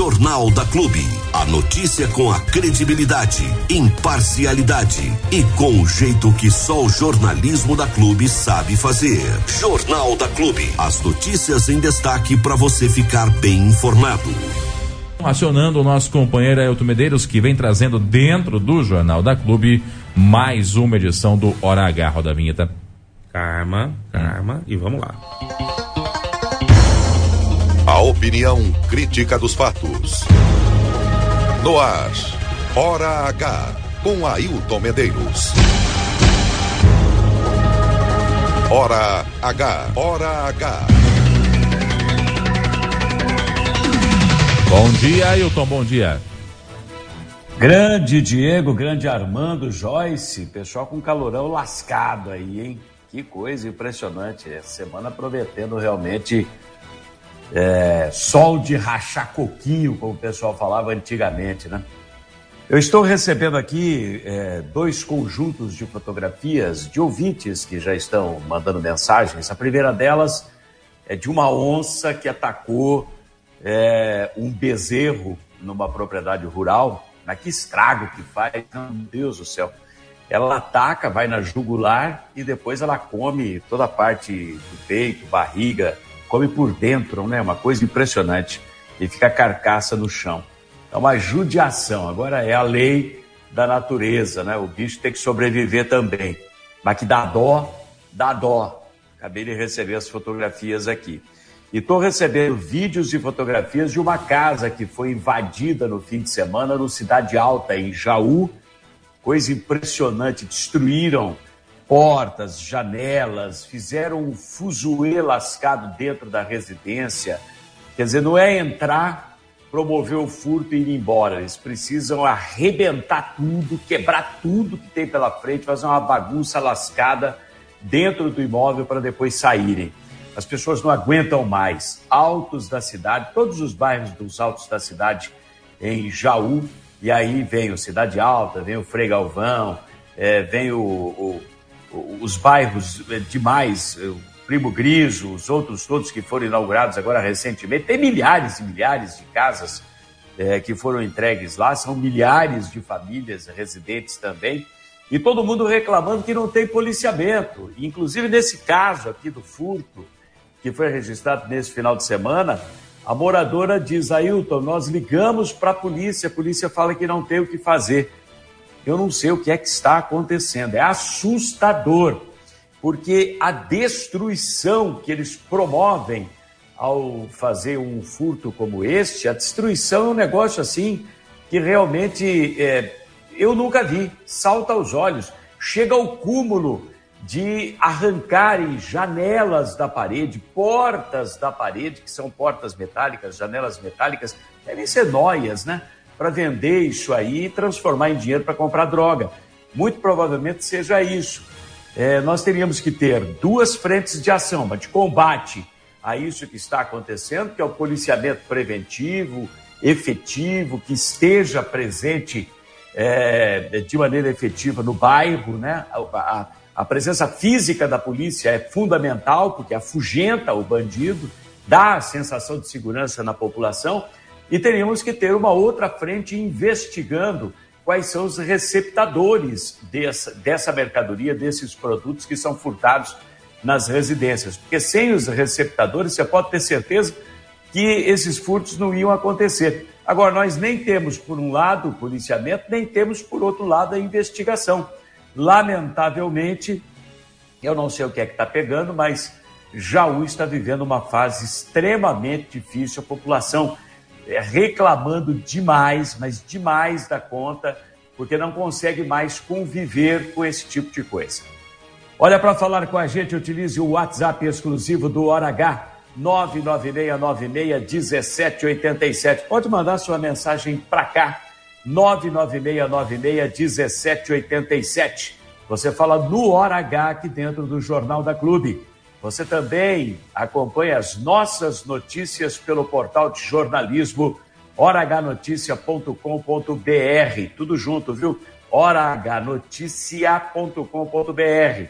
Jornal da Clube. A notícia com a credibilidade, imparcialidade e com o jeito que só o jornalismo da Clube sabe fazer. Jornal da Clube. As notícias em destaque para você ficar bem informado. Acionando o nosso companheiro Ailton Medeiros, que vem trazendo dentro do Jornal da Clube mais uma edição do Hora H. Roda vinheta. Karma, karma, e vamos lá. A opinião crítica dos fatos. No ar, Hora H, com Ailton Medeiros. Hora H, Hora H. Bom dia, Ailton, bom dia. Grande Diego, grande Armando, Joyce, pessoal com calorão lascado aí, hein? Que coisa impressionante. Essa semana prometendo realmente é, sol de rachar coquinho, como o pessoal falava antigamente, né? Eu estou recebendo aqui é, dois conjuntos de fotografias de ouvintes que já estão mandando mensagens. A primeira delas é de uma onça que atacou é, um bezerro numa propriedade rural. Mas que estrago que faz, meu Deus do céu. Ela ataca, vai na jugular e depois ela come toda a parte do peito, barriga, come por dentro, né? Uma coisa impressionante. E fica a carcaça no chão. É uma judiação. Agora é a lei da natureza, né? O bicho tem que sobreviver também. Mas que dá dó, dá dó. Acabei de receber as fotografias aqui. E estou recebendo vídeos e fotografias de uma casa que foi invadida no fim de semana no Cidade Alta, em Jaú. Coisa impressionante. Destruíram portas, janelas, fizeram um fuzuê lascado dentro da residência. Quer dizer, não é entrar, promover o furto e ir embora. Eles precisam arrebentar tudo, quebrar tudo que tem pela frente, fazer uma bagunça lascada dentro do imóvel para depois saírem. As pessoas não aguentam mais. Altos da cidade, todos os bairros dos altos da cidade em Jaú, e aí vem o Cidade Alta, vem o Frei Galvão, é, vem o, o os bairros eh, demais, eh, o Primo Griso, os outros todos que foram inaugurados agora recentemente, tem milhares e milhares de casas é, que foram entregues lá, são milhares de famílias residentes também, e todo mundo reclamando que não tem policiamento. Inclusive nesse caso aqui do furto, que foi registrado nesse final de semana, a moradora diz, Ailton, nós ligamos para a polícia, a polícia fala que não tem o que fazer eu não sei o que é que está acontecendo. É assustador, porque a destruição que eles promovem ao fazer um furto como este, a destruição é um negócio assim que realmente é, eu nunca vi, salta aos olhos, chega ao cúmulo de arrancarem janelas da parede, portas da parede, que são portas metálicas, janelas metálicas, devem ser noias, né? Para vender isso aí e transformar em dinheiro para comprar droga. Muito provavelmente seja isso. É, nós teríamos que ter duas frentes de ação, de combate a isso que está acontecendo, que é o policiamento preventivo, efetivo, que esteja presente é, de maneira efetiva no bairro, né? A, a, a, presença física da polícia é fundamental, porque afugenta o bandido, dá a sensação de segurança na população, e teríamos que ter uma outra frente investigando quais são os receptadores dessa, dessa mercadoria, desses produtos que são furtados nas residências. Porque sem os receptadores, você pode ter certeza que esses furtos não iam acontecer. Agora, nós nem temos, por um lado, o policiamento, nem temos, por outro lado, a investigação. Lamentavelmente, eu não sei o que é que está pegando, mas Jaú está vivendo uma fase extremamente difícil. A população reclamando demais, mas demais da conta, porque não consegue mais conviver com esse tipo de coisa. Olha, para falar com a gente, utilize o WhatsApp exclusivo do Hora H, 996961787. Pode mandar sua mensagem para cá, 996961787. Você fala no Hora H aqui dentro do Jornal da Clube. Você também acompanha as nossas notícias pelo portal de jornalismo horahnoticia.com.br. Tudo junto, viu? horahnoticia.com.br.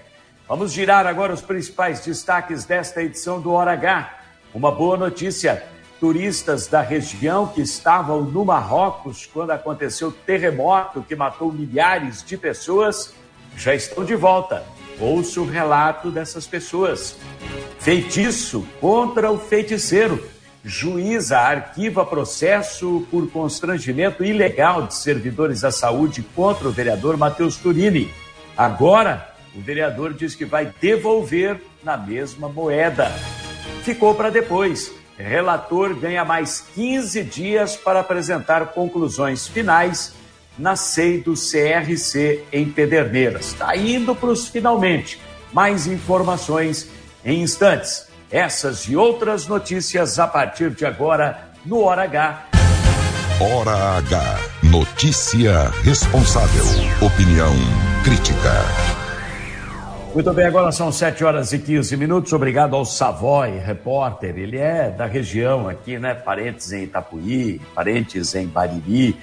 Vamos girar agora os principais destaques desta edição do Hora H. Uma boa notícia. turistas da região que estavam no Marrocos quando aconteceu o terremoto que matou milhares de pessoas já estão de volta. Ouça o relato dessas pessoas. Feitiço contra o feiticeiro. Juíza arquiva processo por constrangimento ilegal de servidores da saúde contra o vereador Matheus Turini. Agora, o vereador diz que vai devolver na mesma moeda. Ficou para depois. Relator ganha mais 15 dias para apresentar conclusões finais na SEI do CRC em Pederneiras. Está indo para os finalmente. Mais informações em instantes. Essas e outras notícias a partir de agora no Hora H. Hora H. Notícia responsável. Opinião crítica. Muito bem, agora são 7 horas e 15 minutos. Obrigado ao Savoy, repórter. Ele é da região aqui, né? Parentes em Itapuí, parentes em Bariri,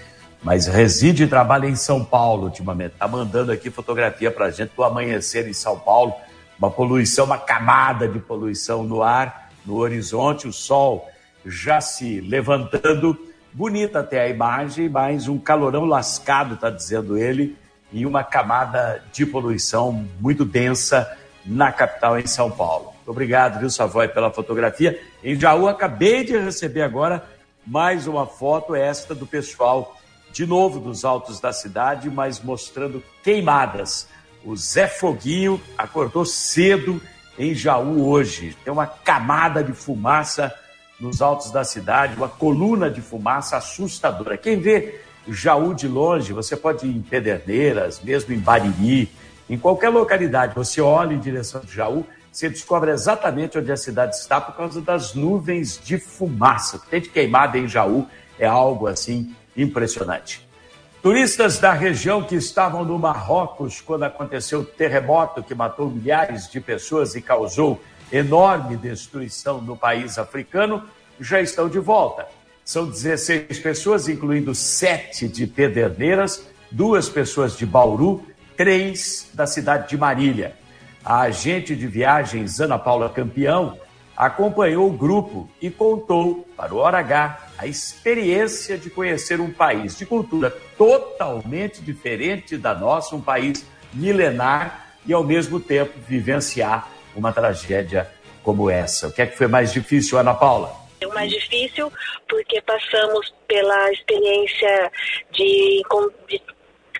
mas reside e trabalha em São Paulo ultimamente. Está mandando aqui fotografia para a gente do amanhecer em São Paulo uma poluição, uma camada de poluição no ar, no horizonte, o sol já se levantando. Bonita até a imagem, mas um calorão lascado, está dizendo ele, e uma camada de poluição muito densa na capital, em São Paulo. Muito obrigado, viu, Savoy, pela fotografia. Em Jaú, acabei de receber agora mais uma foto, esta do pessoal, de novo dos altos da cidade, mas mostrando queimadas o Zé Foguinho acordou cedo em Jaú hoje. Tem uma camada de fumaça nos altos da cidade, uma coluna de fumaça assustadora. Quem vê Jaú de longe, você pode ir em Pederneiras, mesmo em Bariri, em qualquer localidade, você olha em direção de Jaú, você descobre exatamente onde a cidade está por causa das nuvens de fumaça. Tem de queimada em Jaú é algo assim impressionante. Turistas da região que estavam no Marrocos quando aconteceu o terremoto que matou milhares de pessoas e causou enorme destruição no país africano já estão de volta. São 16 pessoas, incluindo sete de Pederneiras, duas pessoas de Bauru, três da cidade de Marília. A agente de viagens Ana Paula Campeão acompanhou o grupo e contou para o Hora H a experiência de conhecer um país de cultura totalmente diferente da nossa, um país milenar e ao mesmo tempo vivenciar uma tragédia como essa. O que é que foi mais difícil, Ana Paula? O mais difícil porque passamos pela experiência de, de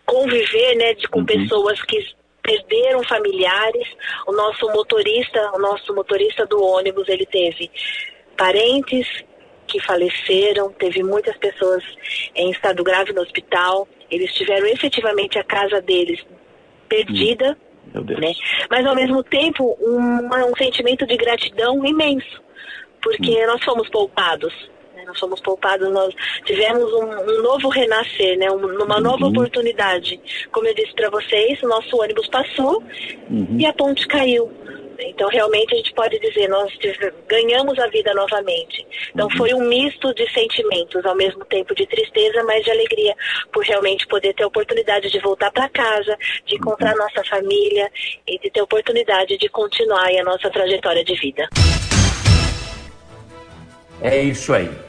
conviver né, de, com uhum. pessoas que perderam familiares. O nosso motorista, o nosso motorista do ônibus, ele teve parentes que faleceram, teve muitas pessoas em estado grave no hospital. Eles tiveram efetivamente a casa deles perdida, hum, né? mas ao mesmo tempo um, um sentimento de gratidão imenso, porque hum. nós fomos poupados? Nós fomos poupados, nós tivemos um, um novo renascer, né? Um, uma nova uhum. oportunidade. Como eu disse para vocês, o nosso ônibus passou uhum. e a ponte caiu. Então, realmente, a gente pode dizer, nós ganhamos a vida novamente. Então, uhum. foi um misto de sentimentos, ao mesmo tempo de tristeza, mas de alegria, por realmente poder ter a oportunidade de voltar para casa, de encontrar uhum. nossa família e de ter a oportunidade de continuar a nossa trajetória de vida. É isso aí.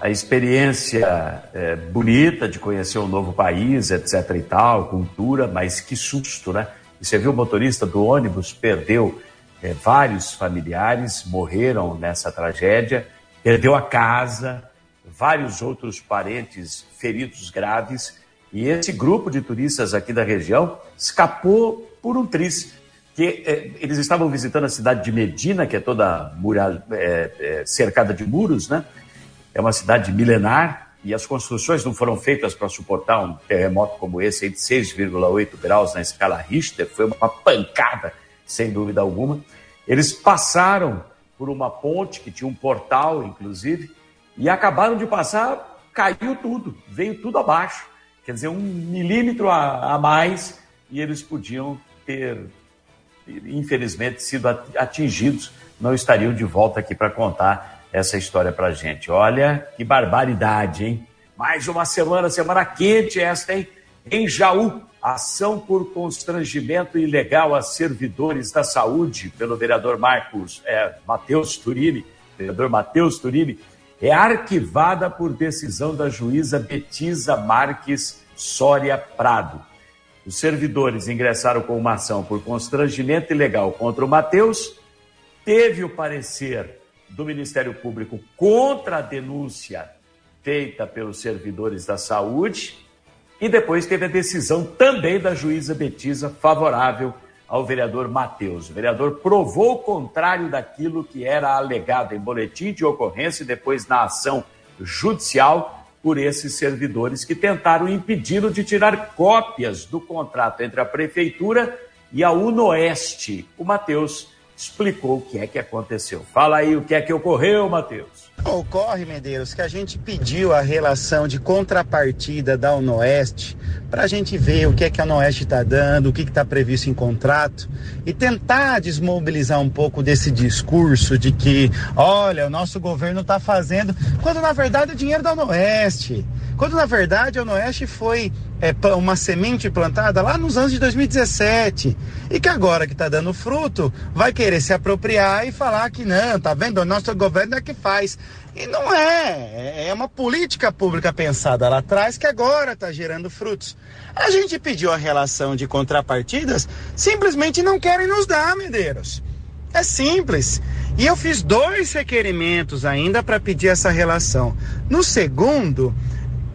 A experiência é, bonita de conhecer um novo país, etc e tal, cultura, mas que susto, né? E você viu o motorista do ônibus perdeu é, vários familiares morreram nessa tragédia, perdeu a casa, vários outros parentes feridos graves. E esse grupo de turistas aqui da região escapou por um triz, que é, eles estavam visitando a cidade de Medina, que é toda mura, é, é, cercada de muros, né? É uma cidade milenar e as construções não foram feitas para suportar um terremoto como esse, de 6,8 graus na escala Richter. Foi uma pancada sem dúvida alguma. Eles passaram por uma ponte que tinha um portal, inclusive, e acabaram de passar, caiu tudo, veio tudo abaixo. Quer dizer, um milímetro a, a mais e eles podiam ter, infelizmente, sido atingidos, não estariam de volta aqui para contar essa história para gente. Olha que barbaridade, hein? Mais uma semana, semana quente esta, hein? Em Jaú, ação por constrangimento ilegal a servidores da saúde pelo vereador Marcos é, Matheus Turini, vereador Matheus Turini, é arquivada por decisão da juíza Betisa Marques Soria Prado. Os servidores ingressaram com uma ação por constrangimento ilegal contra o Matheus. Teve o parecer do Ministério Público contra a denúncia feita pelos servidores da saúde. E depois teve a decisão também da juíza Betisa favorável ao vereador Matheus. O vereador provou o contrário daquilo que era alegado em boletim de ocorrência e depois na ação judicial por esses servidores que tentaram impedi-lo de tirar cópias do contrato entre a prefeitura e a Unoeste. O Matheus explicou o que é que aconteceu. Fala aí o que é que ocorreu, Matheus. Ocorre, Medeiros, que a gente pediu a relação de contrapartida da Unoeste para a gente ver o que é que a Unoeste está dando, o que está previsto em contrato e tentar desmobilizar um pouco desse discurso de que, olha, o nosso governo está fazendo, quando na verdade é dinheiro da Unoeste. Quando na verdade a Unoeste foi é, uma semente plantada lá nos anos de 2017 e que agora que está dando fruto vai querer se apropriar e falar que não, tá vendo? O nosso governo é que faz. E não é, é uma política pública pensada lá atrás que agora está gerando frutos. A gente pediu a relação de contrapartidas, simplesmente não querem nos dar, Medeiros. É simples. E eu fiz dois requerimentos ainda para pedir essa relação. No segundo,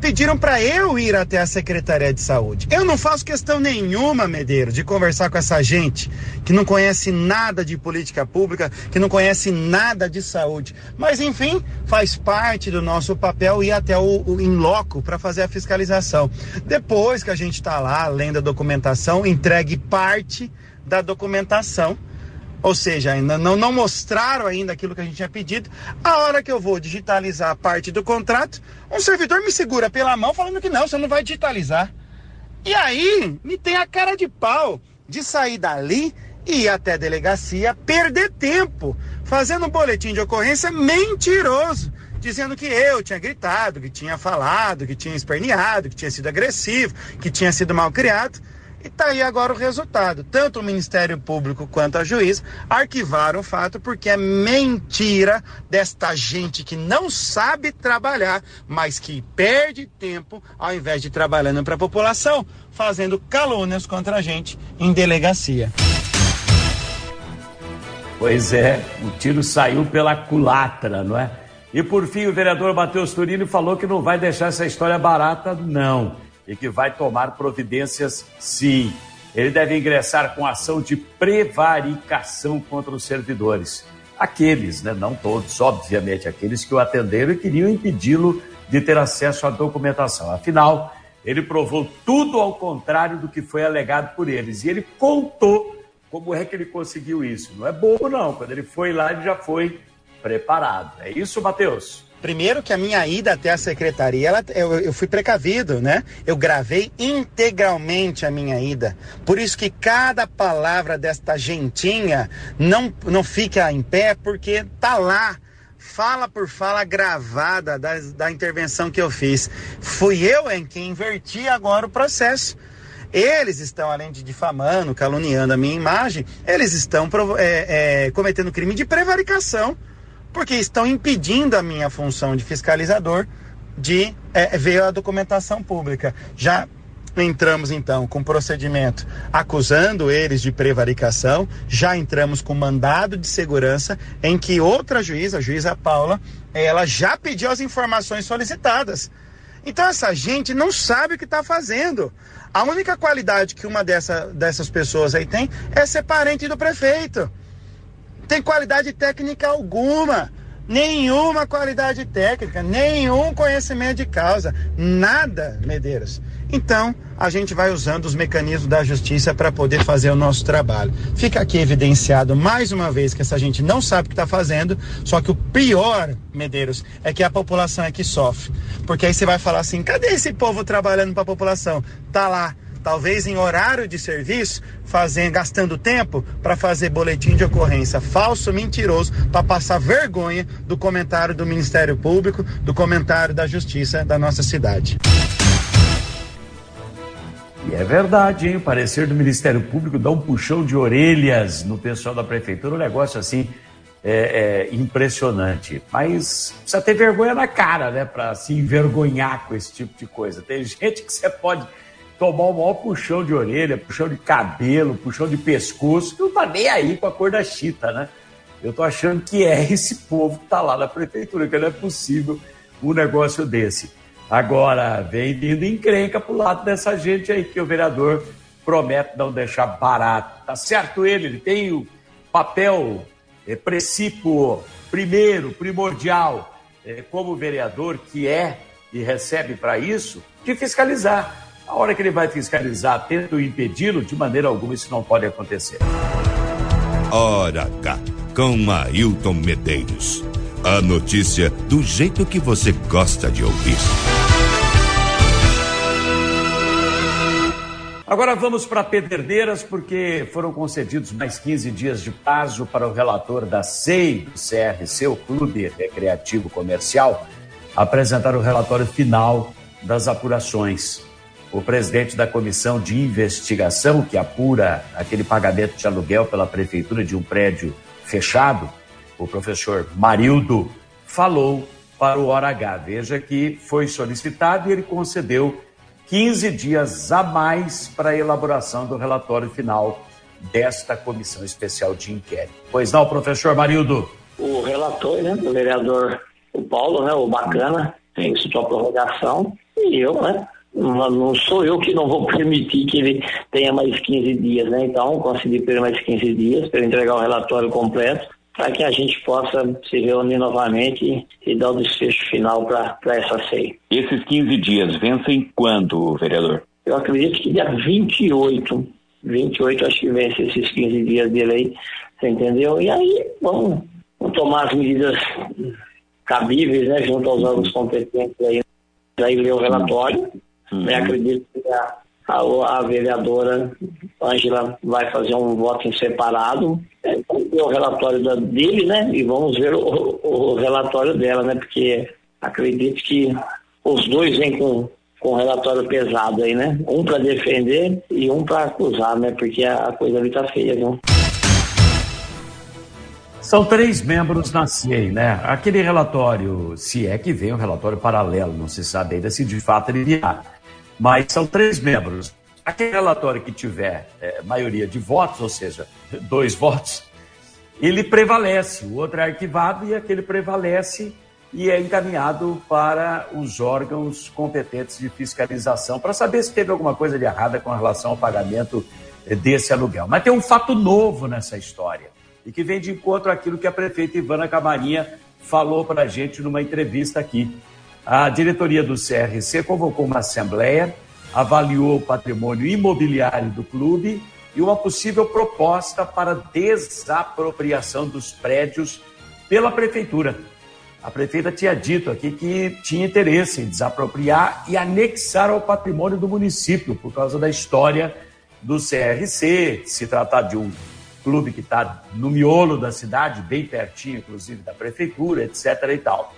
pediram para eu ir até a Secretaria de Saúde. Eu não faço questão nenhuma, Medeiros, de conversar com essa gente que não conhece nada de política pública, que não conhece nada de saúde. Mas, enfim, faz parte do nosso papel ir até o, o in loco para fazer a fiscalização. Depois que a gente está lá, lendo a documentação, entregue parte da documentação ou seja, ainda não, não mostraram ainda aquilo que a gente tinha pedido. A hora que eu vou digitalizar a parte do contrato, um servidor me segura pela mão falando que não, você não vai digitalizar. E aí, me tem a cara de pau de sair dali e ir até a delegacia, perder tempo, fazendo um boletim de ocorrência mentiroso, dizendo que eu tinha gritado, que tinha falado, que tinha esperneado, que tinha sido agressivo, que tinha sido mal criado. E tá aí agora o resultado. Tanto o Ministério Público quanto a juiz arquivaram o fato porque é mentira desta gente que não sabe trabalhar, mas que perde tempo ao invés de trabalhando para a população, fazendo calúnias contra a gente em delegacia. Pois é, o tiro saiu pela culatra, não é? E por fim, o vereador Matheus Turini falou que não vai deixar essa história barata, não e que vai tomar providências sim. Ele deve ingressar com ação de prevaricação contra os servidores. Aqueles, né, não todos, obviamente, aqueles que o atenderam e queriam impedi-lo de ter acesso à documentação. Afinal, ele provou tudo ao contrário do que foi alegado por eles. E ele contou como é que ele conseguiu isso. Não é bobo, não. Quando ele foi lá, ele já foi preparado. É isso, Matheus? Primeiro que a minha ida até a secretaria, ela, eu, eu, fui precavido, né? Eu gravei integralmente a minha ida. Por isso que cada palavra desta gentinha não, não fica em pé, porque tá lá, fala por fala gravada da, da intervenção que eu fiz. Fui eu em quem inverti agora o processo. Eles estão, além de difamando, caluniando a minha imagem, eles estão é, é, cometendo crime de prevaricação porque estão impedindo a minha função de fiscalizador de é, ver a documentação pública. Já entramos então com procedimento acusando eles de prevaricação, já entramos com mandado de segurança em que outra juíza, a juíza Paula, ela já pediu as informações solicitadas. Então essa gente não sabe o que está fazendo. A única qualidade que uma dessa, dessas pessoas aí tem é ser parente do prefeito tem qualidade técnica alguma. Nenhuma qualidade técnica, nenhum conhecimento de causa, nada, Medeiros. Então, a gente vai usando os mecanismos da justiça para poder fazer o nosso trabalho. Fica aqui evidenciado mais uma vez que essa gente não sabe o que está fazendo, só que o pior, Medeiros, é que a população é que sofre. Porque aí você vai falar assim: cadê esse povo trabalhando para a população? Tá lá talvez em horário de serviço, fazendo, gastando tempo para fazer boletim de ocorrência falso, mentiroso, para passar vergonha do comentário do Ministério Público, do comentário da Justiça da nossa cidade. E é verdade, hein? O parecer do Ministério Público dá um puxão de orelhas no pessoal da prefeitura, um negócio assim é, é, impressionante. Mas precisa ter vergonha na cara, né, para se envergonhar com esse tipo de coisa. Tem gente que você pode tomar o maior puxão de orelha, puxão de cabelo, puxão de pescoço, que não tá nem aí com a cor da chita, né? Eu tô achando que é esse povo que tá lá na prefeitura, que não é possível um negócio desse. Agora, vem vindo encrenca pro lado dessa gente aí, que o vereador promete não deixar barato. Tá certo ele, ele tem o papel é, primeiro, primordial, é, como vereador que é e recebe para isso, de fiscalizar. A hora que ele vai fiscalizar, tendo impedi-lo, de maneira alguma isso não pode acontecer. Hora H, com Ailton Medeiros. A notícia do jeito que você gosta de ouvir. Agora vamos para Pederneiras, porque foram concedidos mais 15 dias de prazo para o relator da SEI, do CRC, o Clube Recreativo Comercial, apresentar o relatório final das apurações. O presidente da comissão de investigação, que apura aquele pagamento de aluguel pela prefeitura de um prédio fechado, o professor Marildo, falou para o Hora H. Veja que foi solicitado e ele concedeu 15 dias a mais para a elaboração do relatório final desta comissão especial de inquérito. Pois não, professor Marildo? O relator, né, do vereador o Paulo, né, o Bacana, tem sua prorrogação, e eu, né, não sou eu que não vou permitir que ele tenha mais 15 dias, né? Então, concedi para ele mais 15 dias para entregar o relatório completo para que a gente possa se reunir novamente e dar o desfecho final para essa ceia. Esses 15 dias vencem quando, vereador? Eu acredito que dia 28, 28 acho que vence esses 15 dias de lei, você entendeu? E aí vamos, vamos tomar as medidas cabíveis, né, junto aos órgãos competentes aí, aí ler o relatório, uhum. né, acredito que a, a, a vereadora Ângela vai fazer um voto em separado, é, o relatório da, dele, né? E vamos ver o, o, relatório dela, né? Porque acredito que os dois vêm com, com um relatório pesado aí, né? Um para defender e um para acusar, né? Porque a, a coisa ali tá feia, viu? São três membros na CIEI, né? Aquele relatório, se é que vem um relatório paralelo, não se sabe ainda se de fato ele virá. Mas são três membros aquele relatório que tiver é, maioria de votos, ou seja, dois votos, ele prevalece. O outro é arquivado e aquele prevalece e é encaminhado para os órgãos competentes de fiscalização para saber se teve alguma coisa de errada com relação ao pagamento desse aluguel. Mas tem um fato novo nessa história e que vem de encontro àquilo que a prefeita Ivana Camarinha falou para a gente numa entrevista aqui. A diretoria do CRC convocou uma assembleia avaliou o patrimônio imobiliário do clube e uma possível proposta para desapropriação dos prédios pela prefeitura. A prefeita tinha dito aqui que tinha interesse em desapropriar e anexar ao patrimônio do município, por causa da história do CRC, se tratar de um clube que está no miolo da cidade, bem pertinho, inclusive, da prefeitura, etc. e tal.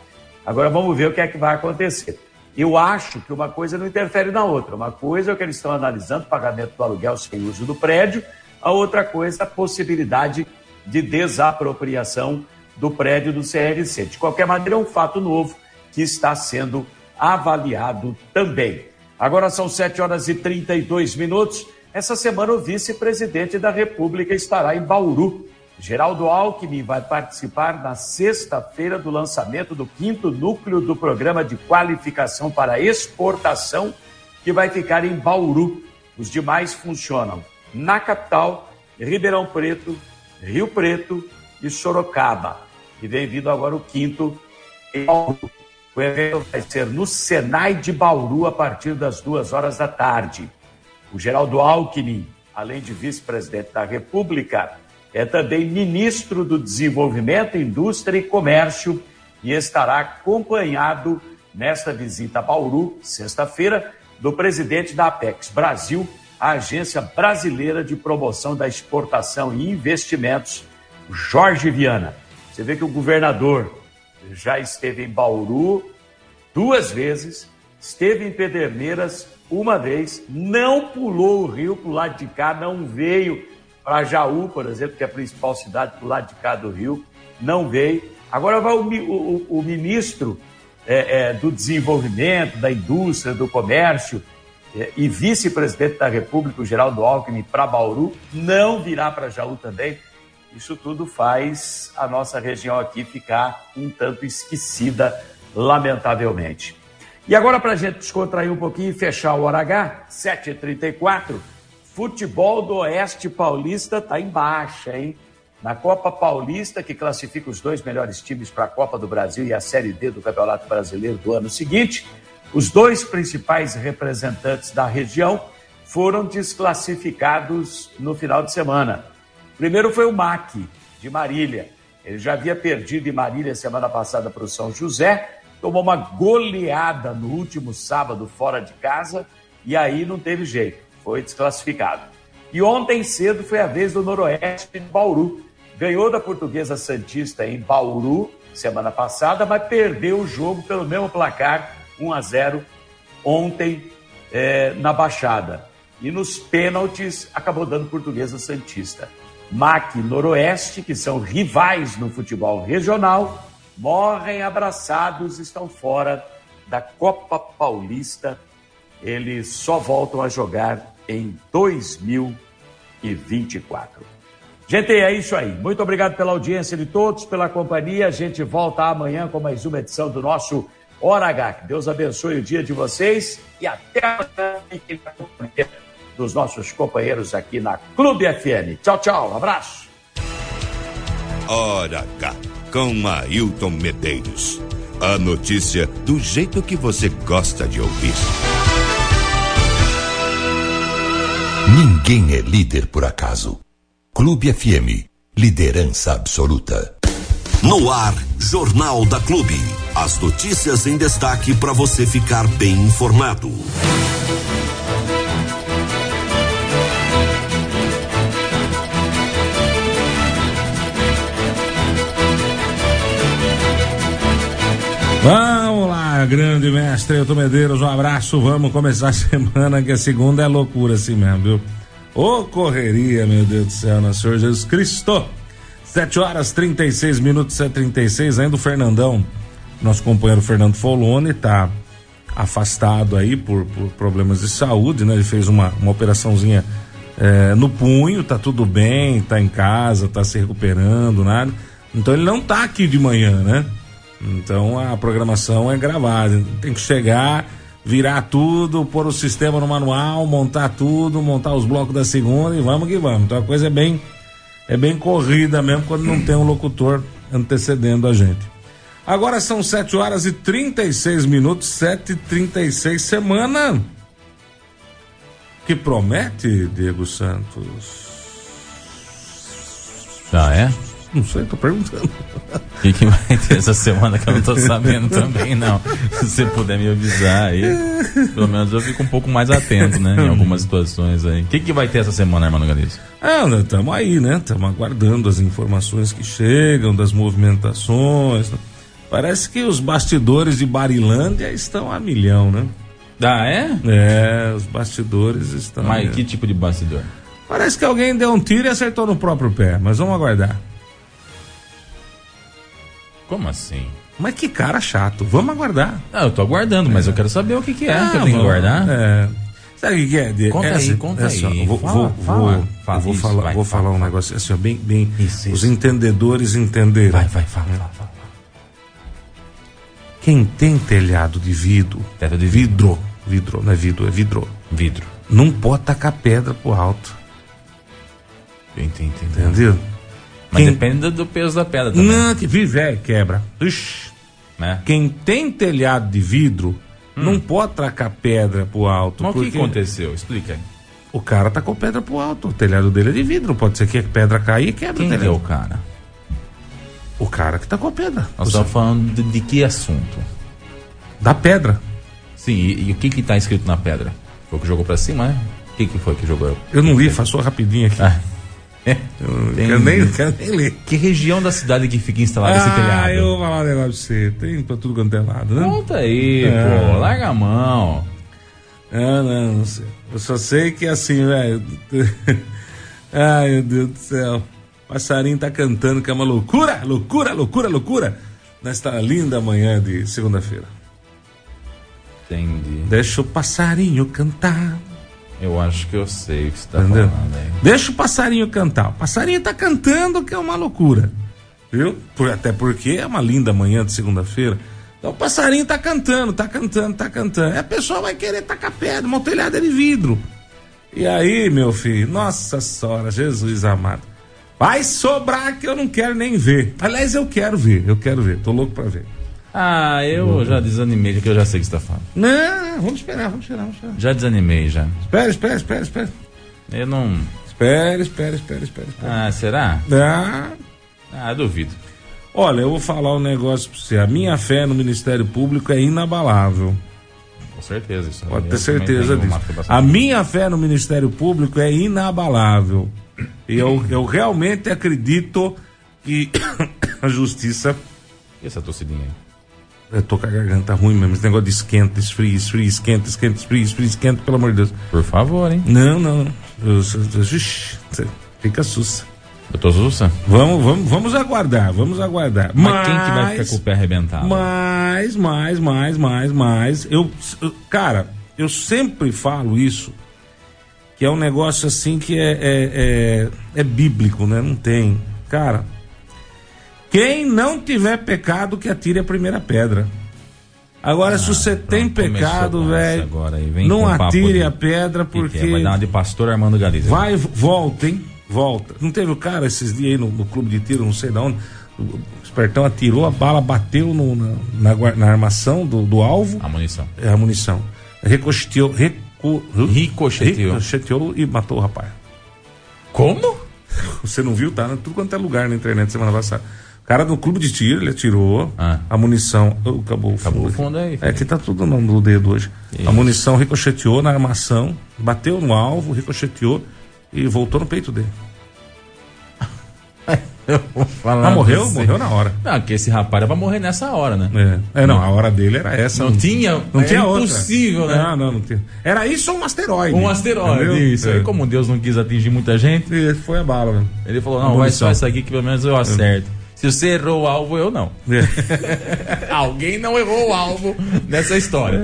Agora vamos ver o que é que vai acontecer. Eu acho que uma coisa não interfere na outra. Uma coisa é o que eles estão analisando, pagamento do aluguel sem uso do prédio, a outra coisa a possibilidade de desapropriação do prédio do CRC. De qualquer maneira, é um fato novo que está sendo avaliado também. Agora são 7 horas e 32 minutos. Essa semana, o vice-presidente da República estará em Bauru Geraldo Alckmin vai participar na sexta-feira do lançamento do quinto núcleo do programa de qualificação para exportação, que vai ficar em Bauru. Os demais funcionam na capital, Ribeirão Preto, Rio Preto e Sorocaba. E vem vindo agora o quinto em Bauru. O evento vai ser no Senai de Bauru a partir das duas horas da tarde. O Geraldo Alckmin, além de vice-presidente da República, é também ministro do Desenvolvimento, Indústria e Comércio e estará acompanhado nesta visita a Bauru, sexta-feira, do presidente da Apex Brasil, a Agência Brasileira de Promoção da Exportação e Investimentos, Jorge Viana. Você vê que o governador já esteve em Bauru duas vezes, esteve em Pederneiras uma vez, não pulou o rio para o lado de cá, não veio para Jaú, por exemplo, que é a principal cidade do lado de cá do rio, não veio. Agora vai o, o, o ministro é, é, do Desenvolvimento, da Indústria, do Comércio é, e vice-presidente da República, o Geraldo Alckmin, para Bauru, não virá para Jaú também. Isso tudo faz a nossa região aqui ficar um tanto esquecida, lamentavelmente. E agora, para a gente descontrair um pouquinho e fechar o hora H, 7h34, futebol do Oeste Paulista está em baixa, hein? Na Copa Paulista, que classifica os dois melhores times para a Copa do Brasil e a Série D do Campeonato Brasileiro do ano seguinte, os dois principais representantes da região foram desclassificados no final de semana. Primeiro foi o MAC, de Marília. Ele já havia perdido em Marília semana passada para o São José, tomou uma goleada no último sábado fora de casa e aí não teve jeito, foi desclassificado. E ontem cedo foi a vez do Noroeste de Bauru, ganhou da Portuguesa Santista em Bauru semana passada, mas perdeu o jogo pelo mesmo placar, 1 a 0 ontem é, na Baixada. E nos pênaltis acabou dando Portuguesa Santista. MAC Noroeste, que são rivais no futebol regional, morrem abraçados, estão fora da Copa Paulista. Eles só voltam a jogar em 2024. Gente, é isso aí. Muito obrigado pela audiência de todos, pela companhia. A gente volta amanhã com mais uma edição do nosso Hora H. Que Deus abençoe o dia de vocês e até amanhã dos nossos companheiros aqui na Clube FM. Tchau, tchau. Um abraço. Hora H, com Ailton Medeiros. A notícia do jeito que você gosta de ouvir. Ninguém é líder por acaso. Clube FM, liderança absoluta. No ar, Jornal da Clube. As notícias em destaque para você ficar bem informado. Lá, grande mestre Elton Medeiros, um abraço. Vamos começar a semana, que a segunda é loucura assim mesmo, viu? Ô correria, meu Deus do céu, nosso Senhor Jesus Cristo. 7 horas 36 minutos, 7h36, ainda o Fernandão, nosso companheiro Fernando Folone, tá afastado aí por, por problemas de saúde, né? Ele fez uma, uma operaçãozinha é, no punho, tá tudo bem, tá em casa, tá se recuperando, nada. Então ele não tá aqui de manhã, né? Então a programação é gravada. Tem que chegar virar tudo, pôr o sistema no manual, montar tudo, montar os blocos da segunda e vamos que vamos. Então a coisa é bem é bem corrida mesmo quando não tem um locutor antecedendo a gente. Agora são 7 horas e 36 minutos, 7 e 36 semana que promete, Diego Santos. Ah, é? Não sei, tô perguntando. O que, que, vai ter essa semana que eu não tô sabendo também, não. Se você puder me avisar aí, pelo menos eu fico um pouco mais atento, né? Em algumas situações aí. O que, que vai ter essa semana, irmão Galiza? Ah, estamos aí, né? Estamos aguardando as informações que chegam, das movimentações. Parece que os bastidores de Barilândia estão a milhão, né? Ah, é? É, os bastidores estão. Mas que tipo de bastidor? Parece que alguém deu um tiro e acertou no próprio pé, mas vamos aguardar. Como assim? Mas que cara chato. Vamos aguardar. Ah, eu tô aguardando, mas é. eu quero saber o que, que é ah, que eu tenho que aguardar. É. Sabe o que, é? Conta é aí, assim, conta é assim, aí. Vou, fala, vou, fala, vou, fala, vou isso, falar, vai, vou fala, falar um fala. negócio assim, ó, bem, bem isso, os isso. entendedores entenderam. Vai, vai, fala, fala, fala. Quem tem telhado de vidro, Teto de vidro, vidro, não é vidro, é vidro, Vidro. não pode tacar pedra pro alto, Entendi, entendi. entendeu? Mas Quem- depende do, peso da pedra também. Não, que vive, quebra. Ixi. Né? Quem tem telhado de vidro não pode tacar pedra pro alto. Hum. Mas o que porque aconteceu? Explica aí. O cara tacou pedra pro alto. O telhado dele é de vidro. Pode ser que a pedra caia e quebra Quem o que é telhado. o cara? O cara que tacou a pedra. Nós estamos falando de, de que assunto? Da pedra. Sim, e, e o que que tá escrito na pedra? Foi o que jogou pra cima, né? O que que foi que jogou? Eu não li, faço rapidinho aqui. Ah, tem- quero nem, quero nem ler. que região da cidade que fica instalado esse telhado? Ah, eu vou falar um negócio pra você. Tem pra tudo quanto é lado, né? Conta aí, É. pô. Larga a mão. Ah, não, não sei. Eu só sei que assim, velho. Ai, meu Deus do céu. Passarinho tá cantando, que é uma loucura, loucura, loucura, loucura. Nesta linda manhã de segunda-feira. Entendi. Deixa o passarinho cantar. Eu acho que eu sei o que você tá Entendeu? falando aí. Deixa o passarinho cantar. O passarinho tá cantando, que é uma loucura. Viu? Por- até porque é uma linda manhã de segunda-feira. Então o passarinho tá cantando, tá cantando, tá cantando. E a pessoa vai querer tacar pedra, uma telhada de vidro. E aí, meu filho, nossa senhora, Jesus amado. Vai sobrar que eu não quero nem ver. Aliás, eu quero ver, eu quero ver, tô louco pra ver. Ah, eu já desanimei, que eu já sei o que você tá falando. Não, vamos esperar, vamos esperar, vamos esperar. Já desanimei, já. Espera, espera, espera, espera. Eu não. Espera, espera, espera, espera. espera. Ah, será? Ah, Ah, duvido. Olha, eu vou falar um negócio pra você. A minha fé no Ministério Público é inabalável. Com certeza. Isso Pode ter certeza disso. A minha fé no Ministério Público é inabalável. E eu, eu realmente acredito que a justiça. E essa torcidinha aí? Eu tô com a garganta ruim mesmo. Esse negócio de esquenta, esfria, esfria, esquenta, esquenta, esfria, esfria, esquenta, pelo amor de Deus. Por favor, hein? Não, não. Eu, eu, você fica sussa. Doutor Zussa? Vamos, vamos, vamos aguardar, vamos aguardar. Mas, quem que vai ficar com o pé arrebentado? Mais, mais, mais, mais, mais. Eu, eu- cara, eu sempre falo isso, que é um negócio assim que é, é, é, é bíblico, né? Não tem. Cara, quem não tiver pecado, que atire a primeira pedra. Agora, se você tem Ah, Pronto, começou pecado, velho, não atire de- a pedra, Que que porque. é? Vai dar uma de pastor Armando Galiza. Vai, volta, hein? Volta. Não teve o cara esses dias aí no, no clube de tiro, não sei de onde. O espertão atirou, a bala bateu no- na, na, na armação do, do alvo. A munição. É a munição. Ricocheteou, recu, Ricocheteou. ricocheteou e matou o rapaz. Como? Você não viu? Tá? Tudo quanto é lugar na internet semana passada. O cara do clube de tiro, ele atirou a munição. Oh, acabou o fundo. Ah. Acabou o fundo aí, É que tá tudo no, dedo hoje. Isso. A munição ricocheteou na armação, bateu no alvo, ricocheteou e voltou no peito dele. Eu vou falar Mas morreu? você. Morreu na hora. Não, que esse rapaz era pra morrer nessa hora, né? É. É, não, a hora dele era essa. Não tinha- Não tinha outra. impossível, né? Não, não, não tinha. Era isso ou um asteroide. Um asteroide, Entendeu? isso. É. Aí, como Deus não quis atingir muita gente, E foi a bala, né? ele falou: não, vai só essa aqui que pelo menos eu acerto. Se você errou o alvo, eu não. É. Alguém não errou o alvo nessa história.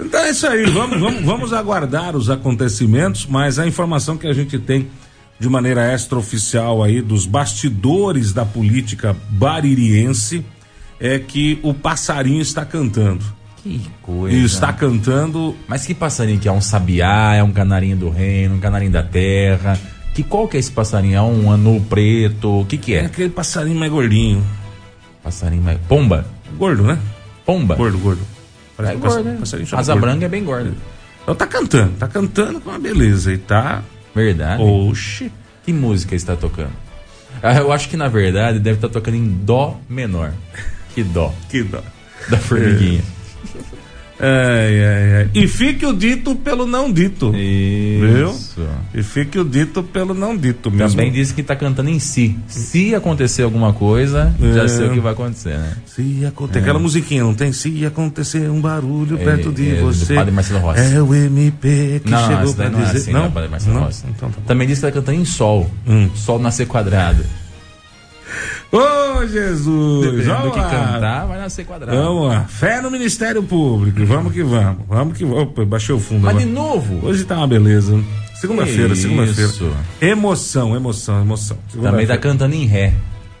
Então é isso aí, vamos, vamos, vamos aguardar os acontecimentos, mas a informação que a gente tem de maneira extraoficial aí dos bastidores da política baririense é que o passarinho está cantando. Que coisa. E está cantando. Mas que passarinho que é? Um sabiá, é um canarinho do reino, um canarinho da terra? Que qual que é esse passarinho? É um anu preto? O que que É é? aquele passarinho mais gordinho. Passarinho mais... Pomba? Gordo, né? Pomba? Gordo, gordo. É Parece um gordo, né? passarinho Asa gordo. branca é bem gorda. Então tá cantando, tá cantando com uma beleza e tá. Verdade. Oxi. Que música está tocando? Ah, Eu acho que na verdade deve estar tocando em dó menor. Que dó. Que dó. Da formiguinha. E fique o dito pelo não dito. Isso. Viu? E fique o dito pelo não dito mesmo. Também disse que tá cantando em si. Se acontecer alguma coisa, já É. sei o que vai acontecer, né? Se acontecer. Aquela musiquinha, não tem? Se acontecer um barulho É, perto de é, você. Padre Marcelo Rossi. É o MP que não, chegou essa daí pra não é dizer. assim, não, não, Padre Marcelo não? Rossi. Então tá. Também disse que tá cantando em sol. Hum. Sol nascer quadrado. Ô, Jesus! Dependendo do Vamos que lá. cantar, vai nascer quadrado. Vamos lá. Fé no Ministério Público. Vamos que vamos. Vamos que vamos. Opa, baixei o fundo Mas agora. de novo? Hoje tá uma beleza. Segunda-feira, segunda-feira. Emoção, emoção, emoção. Também tá cantando em ré.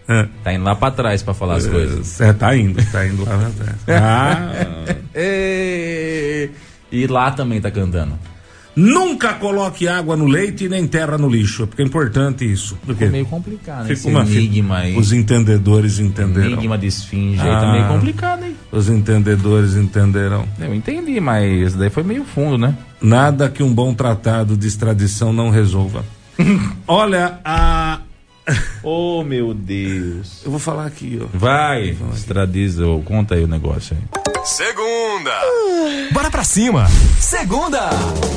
É. Tá indo lá pra trás pra falar as coisas. É, tá indo, tá indo lá atrás. Ah, E... e lá também tá cantando. Nunca coloque água no leite nem terra no lixo, porque é importante isso. Porque meio complicado, né? fica uma- enigma aí. Os entendedores entenderão. Enigma de esfinge aí Ah. tá meio complicado, hein? Os entendedores entenderão. Eu entendi, mas daí foi meio fundo, né? Nada que um bom tratado de extradição não resolva. Olha, a. Oh, meu Deus. Eu vou falar aqui, ó. Vai, extradiza, ou conta aí o negócio aí. Segunda. Bora pra cima. Segunda.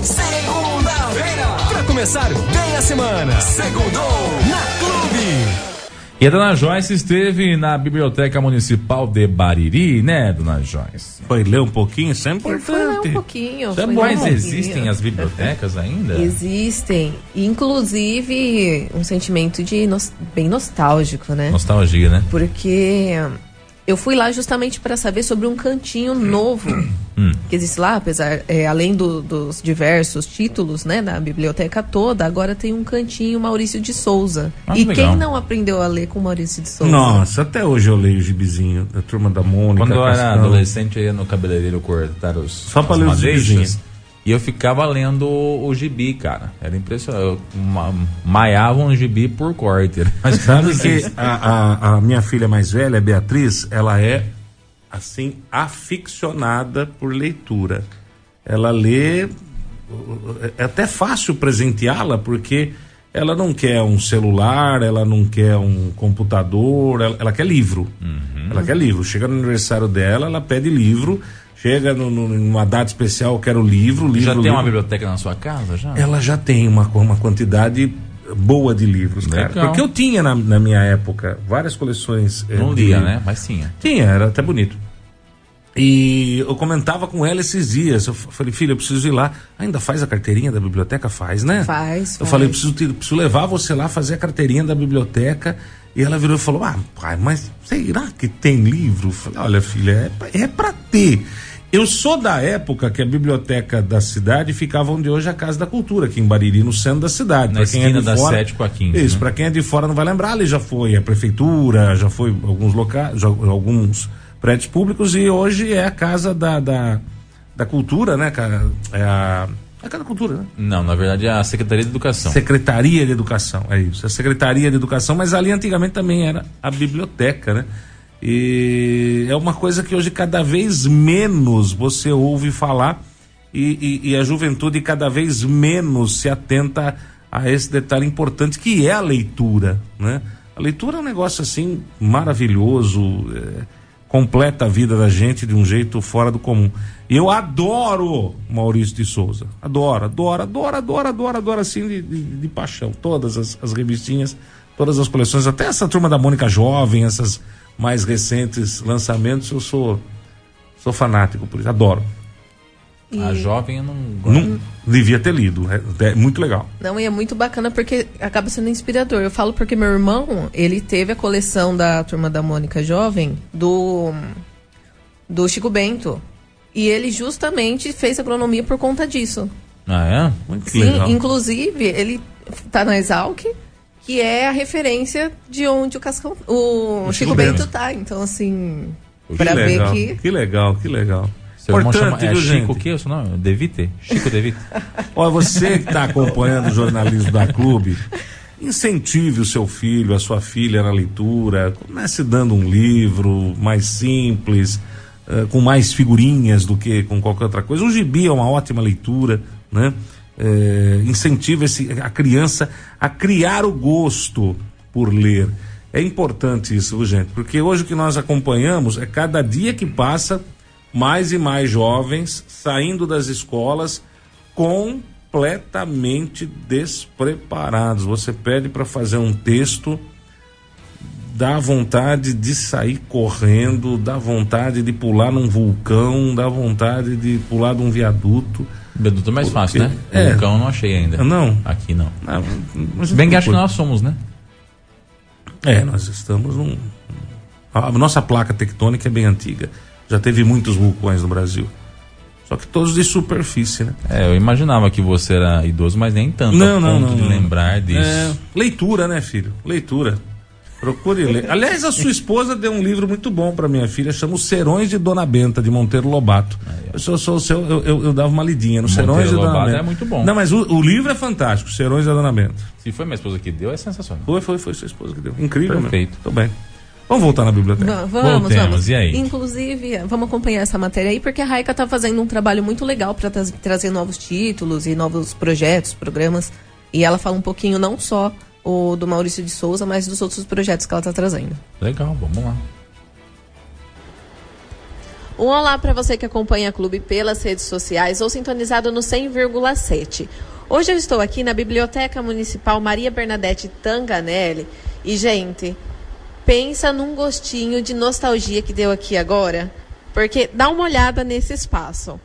Segunda-feira. Pra começar bem a semana. Segundou na Clube. E a dona Joyce esteve na Biblioteca Municipal de Bariri, né, dona Joyce? Foi ler um pouquinho, isso é Eu fui ler importante. um pouquinho. É um Mas pouquinho. existem as bibliotecas ainda? Existem. Inclusive, um sentimento de nos- bem nostálgico, né? Nostalgia, né? Porque eu fui lá justamente para saber sobre um cantinho novo Hum. que existe lá, apesar, é, além do- dos diversos títulos, né, da biblioteca toda, agora tem um cantinho Maurício de Souza. Ah, e legal. quem não aprendeu a ler com Maurício de Souza? Nossa, até hoje eu leio o gibizinho da turma da Mônica. Quando eu era Cascão. adolescente, eu ia no cabeleireiro cortar os Só pra as ler os madeixas, gibizinhos. E eu ficava lendo o, o gibi, cara. Era impressionante. Eu ma, maiava um gibi por corte. Mas Sabe que a, a, a minha filha mais velha, Beatriz, ela é assim aficionada por leitura. Ela lê é até fácil presenteá-la porque ela não quer um celular, ela não quer um computador, ela, ela quer livro. Uhum. Ela quer livro. Chega no aniversário dela, ela pede livro. Chega no, no- numa data especial, eu quero livro, livro. Já tem livro. uma biblioteca na sua casa? Já? Ela já tem uma, uma quantidade boa de livros, cara. Legal. Porque eu tinha na, na minha época várias coleções. eh, Não de lia, né? Mas tinha. Tinha, era até bonito. E eu comentava com ela esses dias. Eu falei, filha, eu preciso ir lá. Ainda faz a carteirinha da biblioteca? Faz, né? Faz, Eu faz. falei, preciso, te- preciso levar você lá fazer a carteirinha da biblioteca. E ela virou e falou: Ah, pai, mas será que tem livro? Eu falei, olha, filha, é, pra- é pra ter. Eu sou da época que a biblioteca da cidade ficava onde hoje é a Casa da Cultura, aqui em Bariri, no centro da cidade. Na Pra quem é esquina de da fora- 7 com a 15, Isso, né? pra quem é de fora não vai lembrar, ali já foi a prefeitura, já foi alguns locais, alguns prédios públicos e hoje é a Casa da, da, da Cultura, né? É a, a Casa da Cultura, né? Não, na verdade é a Secretaria de Educação. Secretaria de Educação, é isso. A Secretaria de Educação, mas ali antigamente também era a biblioteca, né? E é uma coisa que hoje cada vez menos você ouve falar e, e- e a juventude cada vez menos se atenta a esse detalhe importante que é a leitura, né? A leitura é um negócio assim maravilhoso, é, completa a vida da gente de um jeito fora do comum. E eu adoro Maurício de Souza. Adoro, adoro, adoro, adoro, adoro, adoro assim de, de- de paixão. Todas as, as revistinhas, todas as coleções, até essa turma da Mônica Jovem, essas mais recentes lançamentos, eu sou, sou fanático por isso. Adoro. A jovem eu não Não, devia ter lido. É, é muito legal. Não, e é muito bacana porque acaba sendo inspirador. Eu falo porque meu irmão, ele teve a coleção da Turma da Mônica Jovem do, do Chico Bento. E ele justamente fez agronomia por conta disso. Ah, é? Muito Sim, inclusive, ele tá na Exalc, que é a referência de onde o Cascão, o, O Chico, Chico Bento Bento. tá. Então, assim, Que pra ver que... que legal, que legal. Seu irmão Importante, chama, é viu, Chico gente? o quê? O seu nome? Devite? Chico Devite. Olha, você que está acompanhando o jornalismo da Clube, incentive o seu filho, a sua filha na leitura. Comece dando um livro mais simples, eh, com mais figurinhas do que com qualquer outra coisa. O gibi é uma ótima leitura, né? Eh, incentive esse, a criança a criar o gosto por ler. É importante isso, gente, porque hoje o que nós acompanhamos é cada dia que passa mais e mais jovens saindo das escolas completamente despreparados. Você pede para fazer um texto, dá vontade de sair correndo, dá vontade de pular num vulcão, dá vontade de pular de um viaduto. Viaduto é mais fácil, né? É. Vulcão eu não achei ainda. Não? Aqui não. Não, mas Bem que acho que nós somos, né? É, nós estamos num. A nossa placa tectônica é bem antiga. Já teve muitos vulcões no Brasil. Só que todos de superfície, né? É, eu imaginava que você era idoso, mas nem tanto. Não, a não, ponto não, de não. lembrar disso. É, leitura, né, filho? Leitura. Procure ler. Aliás, a sua esposa deu um livro muito bom para minha filha, chama Os Serões de Dona Benta, de Monteiro Lobato. Eu, sou, sou, seu- eu, eu, eu dava uma lidinha no Monteiro Serões de Dona Lobato Benta. é muito bom. Não, mas o, o livro é fantástico, Serões da Dona Benta. Se foi minha esposa que deu, é sensacional. Foi, foi, foi sua esposa que deu. Incrível, Perfeito. Tô bem. Vamos voltar na biblioteca. Va- Vamos, Voltemos, vamos. e aí? Inclusive, vamos acompanhar essa matéria aí, porque a Raika tá fazendo um trabalho muito legal para trazer novos títulos e novos projetos, programas. E ela fala um pouquinho não só o do Maurício de Souza, mas dos outros projetos que ela tá trazendo. Legal, vamos lá. Um olá para você que acompanha a Clube pelas redes sociais ou sintonizado no 100,7. Hoje eu estou aqui na Biblioteca Municipal Maria Bernadette Tanganelli e, gente, pensa num gostinho de nostalgia que deu aqui agora, porque dá uma olhada nesse espaço.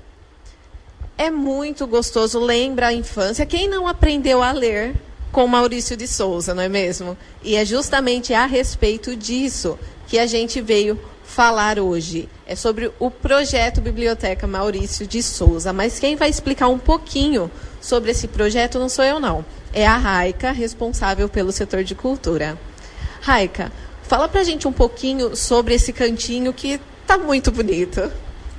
É muito gostoso, lembra a infância. Quem não aprendeu a ler com Maurício de Souza, não é mesmo? E é justamente a respeito disso que a gente veio falar hoje. É sobre o projeto Biblioteca Maurício de Souza. Mas quem vai explicar um pouquinho sobre esse projeto não sou eu, não. É a Raica, responsável pelo setor de cultura. Raica, fala pra gente um pouquinho sobre esse cantinho que tá muito bonito.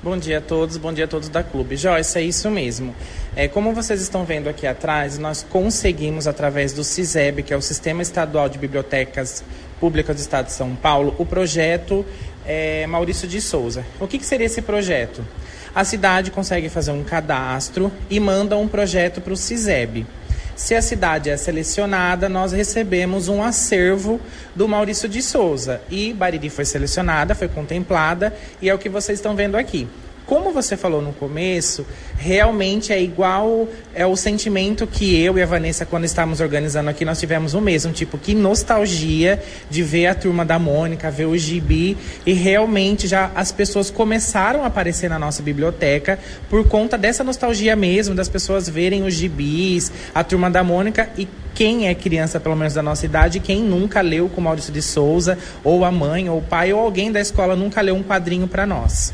Bom dia a todos, bom dia a todos da Clube. Joyce, é isso mesmo. É, como vocês estão vendo aqui atrás, nós conseguimos, através do CISEB, que é o Sistema Estadual de Bibliotecas Públicas do Estado de São Paulo, o projeto é, Maurício de Souza. O que, que seria esse projeto? A cidade consegue fazer um cadastro e manda um projeto para o CISEB. Se a cidade é selecionada, nós recebemos um acervo do Maurício de Souza. E Bariri foi selecionada, foi contemplada, e é o que vocês estão vendo aqui como você falou no começo, realmente é igual é o sentimento que eu e a Vanessa quando estávamos organizando aqui nós tivemos o mesmo, tipo que nostalgia de ver a turma da Mônica, ver o Gibi e realmente já as pessoas começaram a aparecer na nossa biblioteca por conta dessa nostalgia mesmo, das pessoas verem os gibis, a turma da Mônica e quem é criança, pelo menos da nossa idade, quem nunca leu com Maurício de Souza, ou a mãe, ou o pai, ou alguém da escola nunca leu um quadrinho para nós.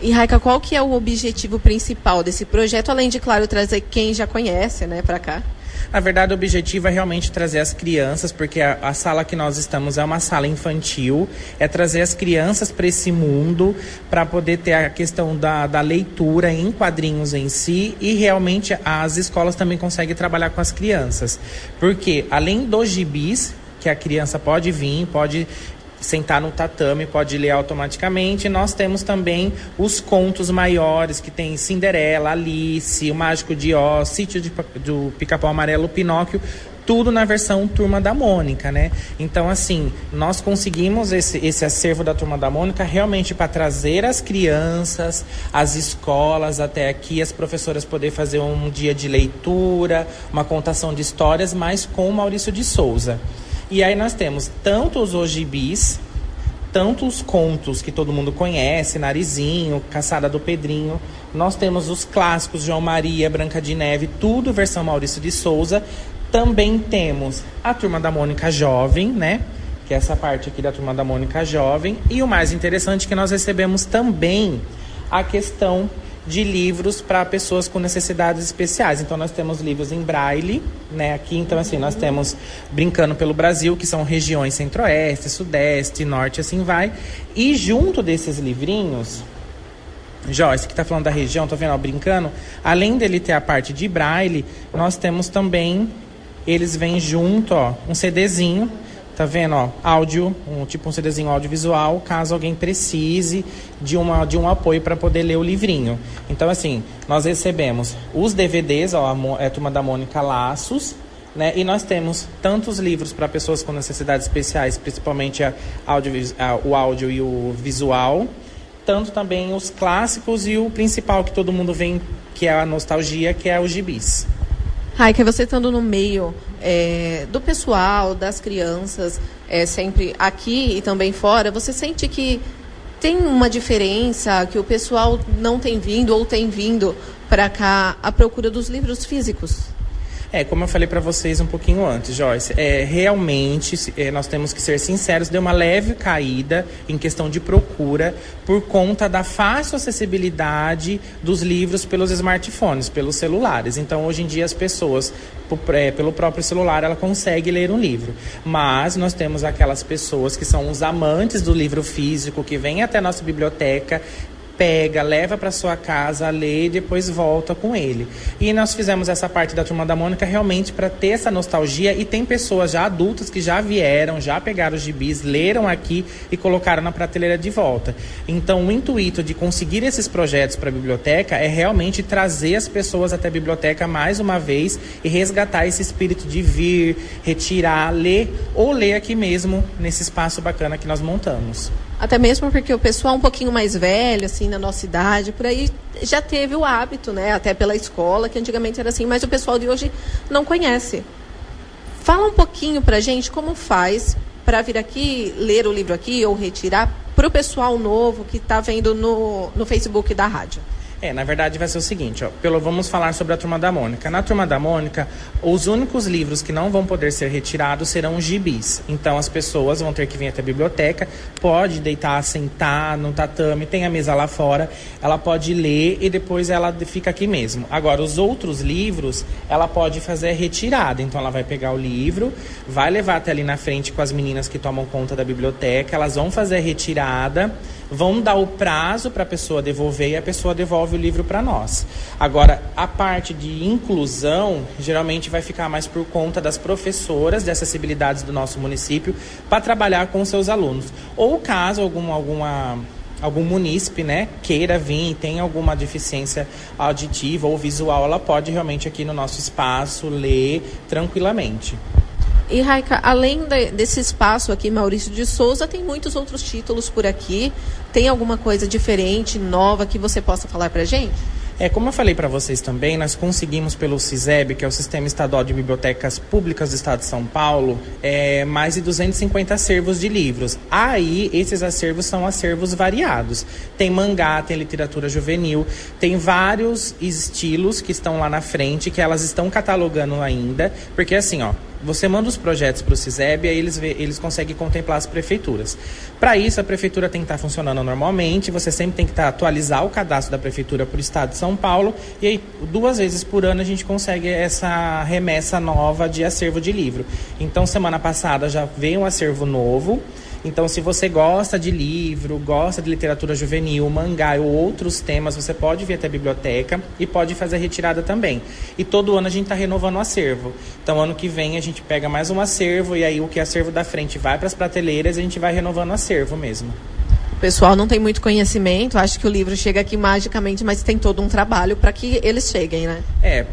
E Raika, qual que é o objetivo principal desse projeto, além de, claro, trazer quem já conhece, né, para cá? Na verdade, o objetivo é realmente trazer as crianças, porque a, a, sala que nós estamos é uma sala infantil, é trazer as crianças para esse mundo, para poder ter a questão da, da leitura em quadrinhos em si, e realmente as escolas também conseguem trabalhar com as crianças. Porque, além dos gibis, que a criança pode vir, pode sentar no tatame, pode ler automaticamente. Nós temos também os contos maiores, que tem Cinderela, Alice, O Mágico de Oz, Sítio de, do Pica-Pau Amarelo, Pinóquio, tudo na versão Turma da Mônica, né? Então, assim, nós conseguimos esse, esse acervo da Turma da Mônica realmente para trazer as crianças, as escolas até aqui, as professoras poder fazer um dia de leitura, uma contação de histórias, mas com Maurício de Souza. E aí nós temos tanto os ogibis, tanto os contos que todo mundo conhece, Narizinho, Caçada do Pedrinho. Nós temos os clássicos João Maria, Branca de Neve, tudo versão Maurício de Souza. Também temos a Turma da Mônica Jovem, né? Que é essa parte aqui da Turma da Mônica Jovem. E o mais interessante é que nós recebemos também a questão de livros para pessoas com necessidades especiais. Então nós temos livros em braille, né? Aqui então assim nós temos brincando pelo Brasil, que são regiões centro-oeste, sudeste, norte, assim vai. E junto desses livrinhos, Joyce, que está falando da região, tô vendo, ó, brincando, além dele ter a parte de braille, nós temos também eles vêm junto, ó, um CDzinho Tá vendo, ó, áudio, um tipo um CDzinho audiovisual, caso alguém precise de, uma, de um apoio para poder ler o livrinho. Então, assim, nós recebemos os DVDs, ó, a, é a Turma da Mônica Laços, né? E nós temos tantos livros para pessoas com necessidades especiais, principalmente a audio, a, o áudio e o visual, tanto também os clássicos e o principal que todo mundo vem, que é a nostalgia, que é o gibis. Raika, você estando no meio é, do pessoal, das crianças, é, sempre aqui e também fora, você sente que tem uma diferença, que o pessoal não tem vindo ou tem vindo para cá à procura dos livros físicos? É, como eu falei para vocês um pouquinho antes, Joyce, é, realmente é, nós temos que ser sinceros, deu uma leve caída em questão de procura por conta da fácil acessibilidade dos livros pelos smartphones, pelos celulares. Então, hoje em dia, as pessoas, é, pelo próprio celular, ela consegue ler um livro. Mas nós temos aquelas pessoas que são os amantes do livro físico, que vêm até a nossa biblioteca, pega, leva para sua casa, lê e depois volta com ele. E nós fizemos essa parte da Turma da Mônica realmente para ter essa nostalgia e tem pessoas já adultas que já vieram, já pegaram os gibis, leram aqui e colocaram na prateleira de volta. Então, o intuito de conseguir esses projetos para a biblioteca é realmente trazer as pessoas até a biblioteca mais uma vez e resgatar esse espírito de vir, retirar, ler ou ler aqui mesmo nesse espaço bacana que nós montamos. Até mesmo porque o pessoal um pouquinho mais velho, assim, na nossa idade, por aí, já teve o hábito, né? Até pela escola, que antigamente era assim, mas o pessoal de hoje não conhece. Fala um pouquinho pra gente como faz para vir aqui, ler o livro aqui ou retirar para o pessoal novo que está vendo no, no Facebook da rádio? É, na verdade vai ser o seguinte, ó, pelo vamos falar sobre a Turma da Mônica. Na Turma da Mônica, os únicos livros que não vão poder ser retirados serão os gibis. Então as pessoas vão ter que vir até a biblioteca, pode deitar, sentar no tatame, tem a mesa lá fora, ela pode ler e depois ela fica aqui mesmo. Agora, os outros livros, ela pode fazer retirada. Então ela vai pegar o livro, vai levar até ali na frente com as meninas que tomam conta da biblioteca, elas vão fazer a retirada vão dar o prazo para a pessoa devolver e a pessoa devolve o livro para nós. Agora, a parte de inclusão geralmente vai ficar mais por conta das professoras de acessibilidades do nosso município para trabalhar com seus alunos. Ou caso algum, alguma algum munícipe, né, queira vir e tem alguma deficiência auditiva ou visual, ela pode realmente aqui no nosso espaço ler tranquilamente. E Raika, além de, desse espaço aqui, Maurício de Souza, tem muitos outros títulos por aqui. Tem alguma coisa diferente, nova que você possa falar para gente? É, como eu falei para vocês também, nós conseguimos pelo CISEB, que é o Sistema Estadual de Bibliotecas Públicas do Estado de São Paulo, é, mais de 250 acervos de livros. Aí, esses acervos são acervos variados. Tem mangá, tem literatura juvenil, tem vários estilos que estão lá na frente, que elas estão catalogando ainda, porque assim, ó, você manda os projetos para o CISEB e aí eles, vê, eles conseguem contemplar as prefeituras. Para isso, a prefeitura tem que estar tá funcionando normalmente, você sempre tem que estar tá, atualizar o cadastro da prefeitura para o estado de São Paulo, e aí duas vezes por ano a gente consegue essa remessa nova de acervo de livro. Então, semana passada já veio um acervo novo. Então, se você gosta de livro, gosta de literatura juvenil, mangá ou outros temas, você pode vir até a biblioteca e pode fazer a retirada também. E todo ano a gente está renovando o acervo. Então, ano que vem a gente pega mais um acervo e aí o que é acervo da frente vai para as prateleiras e a gente vai renovando o acervo mesmo. O pessoal não tem muito conhecimento, acho que o livro chega aqui magicamente, mas tem todo um trabalho para que eles cheguem, né? É,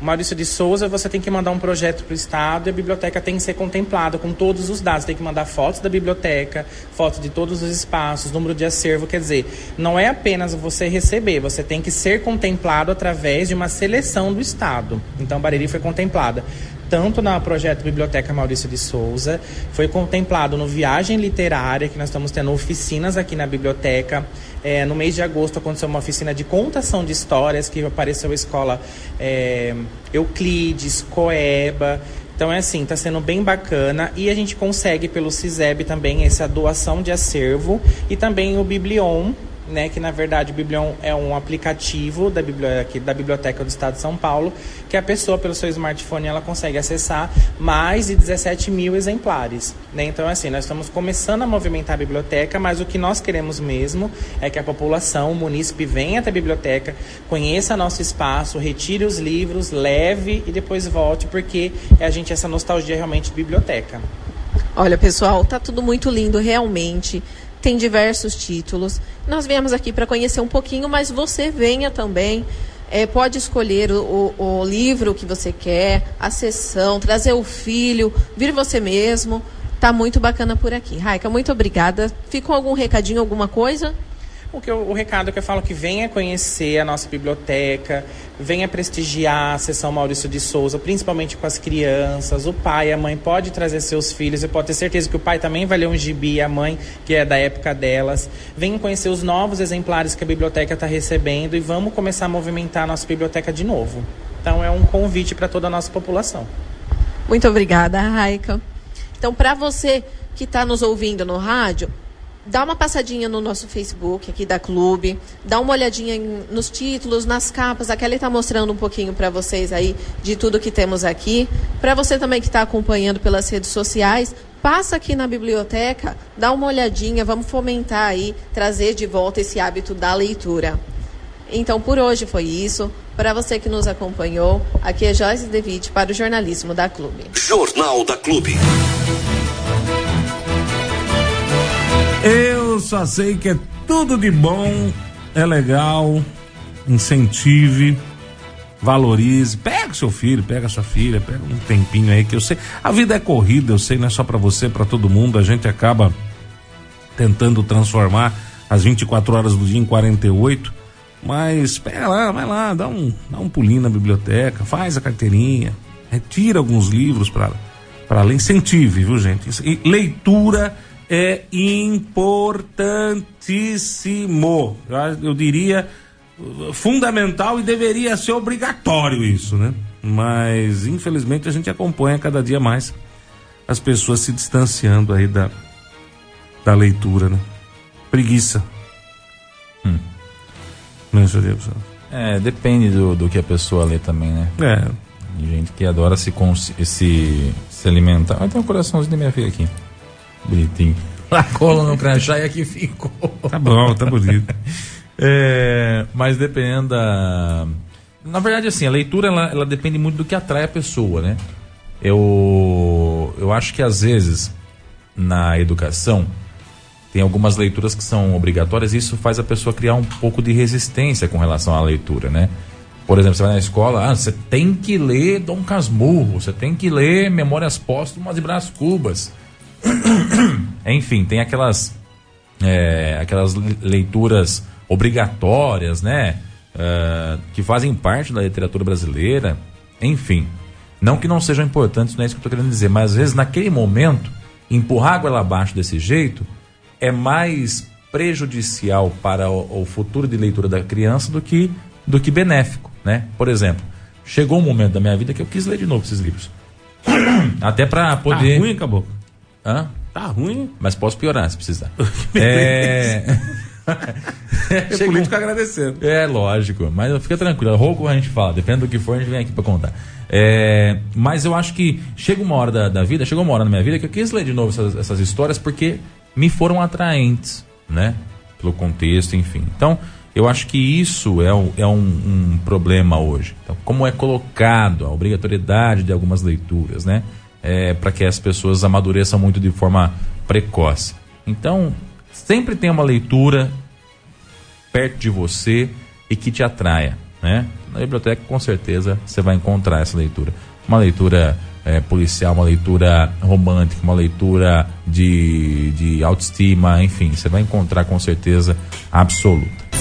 Maurício de Souza, você tem que mandar um projeto para o Estado e a biblioteca tem que ser contemplada com todos os dados. Tem que mandar fotos da biblioteca, fotos de todos os espaços, número de acervo. Quer dizer, não é apenas você receber, você tem que ser contemplado através de uma seleção do Estado. Então, Bariri foi contemplada tanto no projeto Biblioteca Maurício de Souza, foi contemplado no Viagem Literária, que nós estamos tendo oficinas aqui na biblioteca. É, no mês de agosto aconteceu uma oficina de contação de histórias, que apareceu a escola é, Euclides, Coeba. Então é assim, está sendo bem bacana e a gente consegue pelo CISEB também essa doação de acervo e também o Biblion, né, que na verdade o Biblion é um aplicativo da biblioteca, da biblioteca do Estado de São Paulo, que a pessoa pelo seu smartphone ela consegue acessar mais de 17 mil exemplares. Né? Então, assim, nós estamos começando a movimentar a biblioteca, mas o que nós queremos mesmo é que a população, o munícipe, venha até a biblioteca, conheça nosso espaço, retire os livros, leve e depois volte, porque é a gente essa nostalgia realmente de biblioteca. Olha, pessoal, tá tudo muito lindo, realmente tem diversos títulos. Nós viemos aqui para conhecer um pouquinho, mas você venha também. É, pode escolher o, o, livro que você quer, a sessão, trazer o filho, vir você mesmo. Tá muito bacana por aqui. Raika, muito obrigada. Ficou algum recadinho, alguma coisa? O, que eu, o recado que eu falo que venha conhecer a nossa biblioteca, venha prestigiar a sessão Maurício de Souza, principalmente com as crianças. O pai, a mãe pode trazer seus filhos. Eu posso ter certeza que o pai também vai ler um gibi, a mãe, que é da época delas. Venha conhecer os novos exemplares que a biblioteca está recebendo e vamos começar a movimentar a nossa biblioteca de novo. Então é um convite para toda a nossa população. Muito obrigada, Raika. Então, para você que está nos ouvindo no rádio, dá uma passadinha no nosso Facebook aqui da Clube, dá uma olhadinha em, nos títulos, nas capas. A Kelly está mostrando um pouquinho para vocês aí de tudo que temos aqui. Para você também que está acompanhando pelas redes sociais, passa aqui na biblioteca, dá uma olhadinha, vamos fomentar aí, trazer de volta esse hábito da leitura. Então, por hoje foi isso. Para você que nos acompanhou, aqui é Joyce Devitt para o jornalismo da Clube. Jornal da Clube. Eu só sei que é tudo de bom, é legal, incentive, valorize, pega seu filho, pega sua filha, pega um tempinho aí que eu sei, a vida é corrida, eu sei, não é só para você, para todo mundo, a gente acaba tentando transformar as 24 horas do dia em 48, mas pega lá, vai lá, dá um, dá um pulinho na biblioteca, faz a carteirinha, retira alguns livros para Para ler, incentive, viu, gente? E leitura é importantíssimo. Eu, diria uh, fundamental e deveria ser obrigatório isso, né? Mas infelizmente a gente acompanha cada dia mais as pessoas se distanciando aí da, da leitura, né? Preguiça. Hum. Não é, senhor? É, depende do, do que a pessoa lê também, né? É. Tem gente que adora se, se, se alimentar. Vai ter um coraçãozinho da minha filha aqui. Bonitinho. Lá cola no crachá e aqui ficou. Tá bom, tá bonito. É, mas dependendo da. Na verdade, assim, a leitura ela, ela depende muito do que atrai a pessoa, né? Eu, eu acho que às vezes na educação tem algumas leituras que são obrigatórias e isso faz a pessoa criar um pouco de resistência com relação à leitura, né? Por exemplo, você vai na escola, ah, você tem que ler Dom Casmurro, você tem que ler Memórias Póstumas de Brás Cubas. Enfim, tem aquelas é, aquelas le- leituras obrigatórias, né? É, que fazem parte da literatura brasileira. Enfim, não que não sejam importantes, não é isso que eu estou querendo dizer, mas às vezes naquele momento, empurrar a goela abaixo desse jeito é mais prejudicial para o, o futuro de leitura da criança do que, do que benéfico, né? Por exemplo, chegou um momento da minha vida que eu quis ler de novo esses livros. Até para poder. Tá ruim, acabou. Hã? Tá ruim. Mas posso piorar se precisar. é. É político agradecendo. É, lógico. Mas fica tranquilo. Rouco a gente fala. Depende do que for, a gente vem aqui pra contar. É, mas eu acho que chega uma hora da, da vida, chegou uma hora na minha vida que eu quis ler de novo essas, essas histórias porque me foram atraentes, né? Pelo contexto, enfim. Então, eu acho que isso é, um, é um, um problema hoje. Então, como é colocado a obrigatoriedade de algumas leituras, né? É, para que as pessoas amadureçam muito de forma precoce. Então, sempre tem uma leitura perto de você e que te atraia, né? Na biblioteca, com certeza, você vai encontrar essa leitura. Uma leitura é, policial, uma leitura romântica, uma leitura de, de autoestima, enfim, você vai encontrar com certeza absoluta.